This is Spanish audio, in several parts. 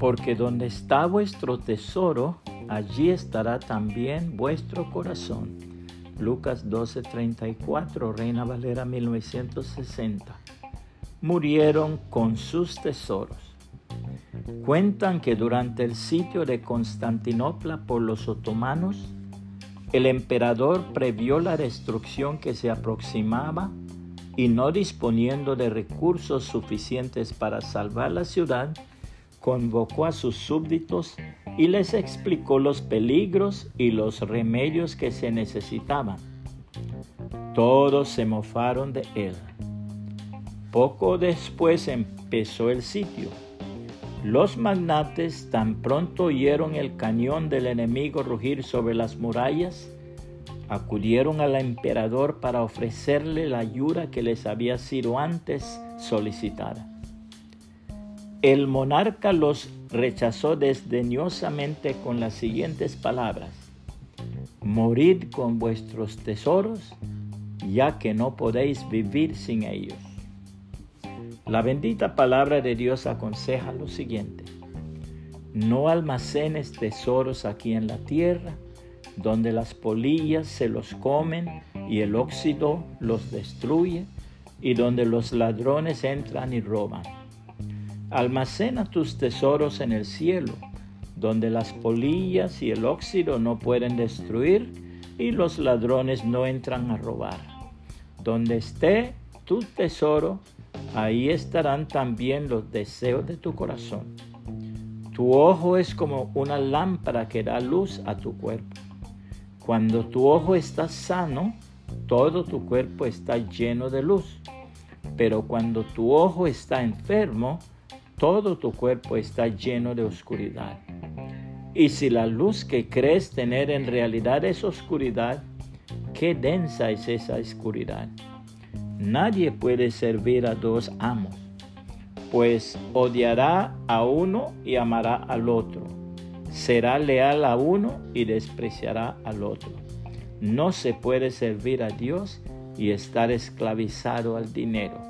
porque donde está vuestro tesoro, allí estará también vuestro corazón. Lucas 12:34, Reina Valera 1960. Murieron con sus tesoros. Cuentan que durante el sitio de Constantinopla por los otomanos, el emperador previó la destrucción que se aproximaba y no disponiendo de recursos suficientes para salvar la ciudad, convocó a sus súbditos y les explicó los peligros y los remedios que se necesitaban. Todos se mofaron de él. Poco después empezó el sitio. Los magnates tan pronto oyeron el cañón del enemigo rugir sobre las murallas, acudieron al emperador para ofrecerle la ayuda que les había sido antes solicitada. El monarca los rechazó desdeñosamente con las siguientes palabras, morid con vuestros tesoros, ya que no podéis vivir sin ellos. La bendita palabra de Dios aconseja lo siguiente, no almacenes tesoros aquí en la tierra, donde las polillas se los comen y el óxido los destruye, y donde los ladrones entran y roban Almacena tus tesoros en el cielo, donde las polillas y el óxido no pueden destruir y los ladrones no entran a robar. Donde esté tu tesoro, ahí estarán también los deseos de tu corazón. Tu ojo es como una lámpara que da luz a tu cuerpo. Cuando tu ojo está sano, todo tu cuerpo está lleno de luz. Pero cuando tu ojo está enfermo, todo tu cuerpo está lleno de oscuridad. Y si la luz que crees tener en realidad es oscuridad, qué densa es esa oscuridad. Nadie puede servir a dos amos, pues odiará a uno y amará al otro. Será leal a uno y despreciará al otro. No se puede servir a Dios y estar esclavizado al dinero.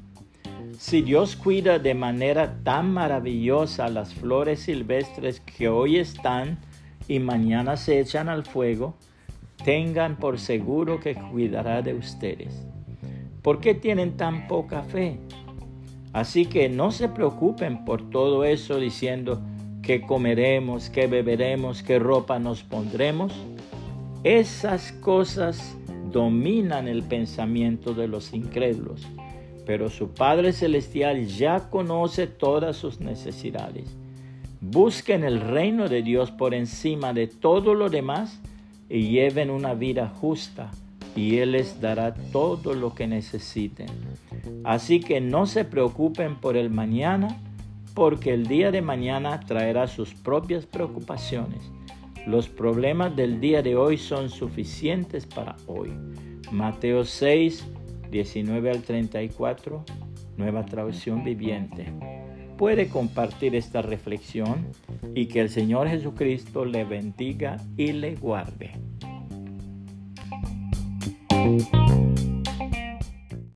Si Dios cuida de manera tan maravillosa las flores silvestres que hoy están y mañana se echan al fuego, tengan por seguro que cuidará de ustedes. ¿Por qué tienen tan poca fe? Así que no se preocupen por todo eso diciendo que comeremos, que beberemos, qué ropa nos pondremos. Esas cosas dominan el pensamiento de los incrédulos pero su Padre Celestial ya conoce todas sus necesidades. Busquen el reino de Dios por encima de todo lo demás y lleven una vida justa y Él les dará todo lo que necesiten. Así que no se preocupen por el mañana, porque el día de mañana traerá sus propias preocupaciones. Los problemas del día de hoy son suficientes para hoy. Mateo 6, 19 al 34, nueva traducción viviente. Puede compartir esta reflexión y que el Señor Jesucristo le bendiga y le guarde.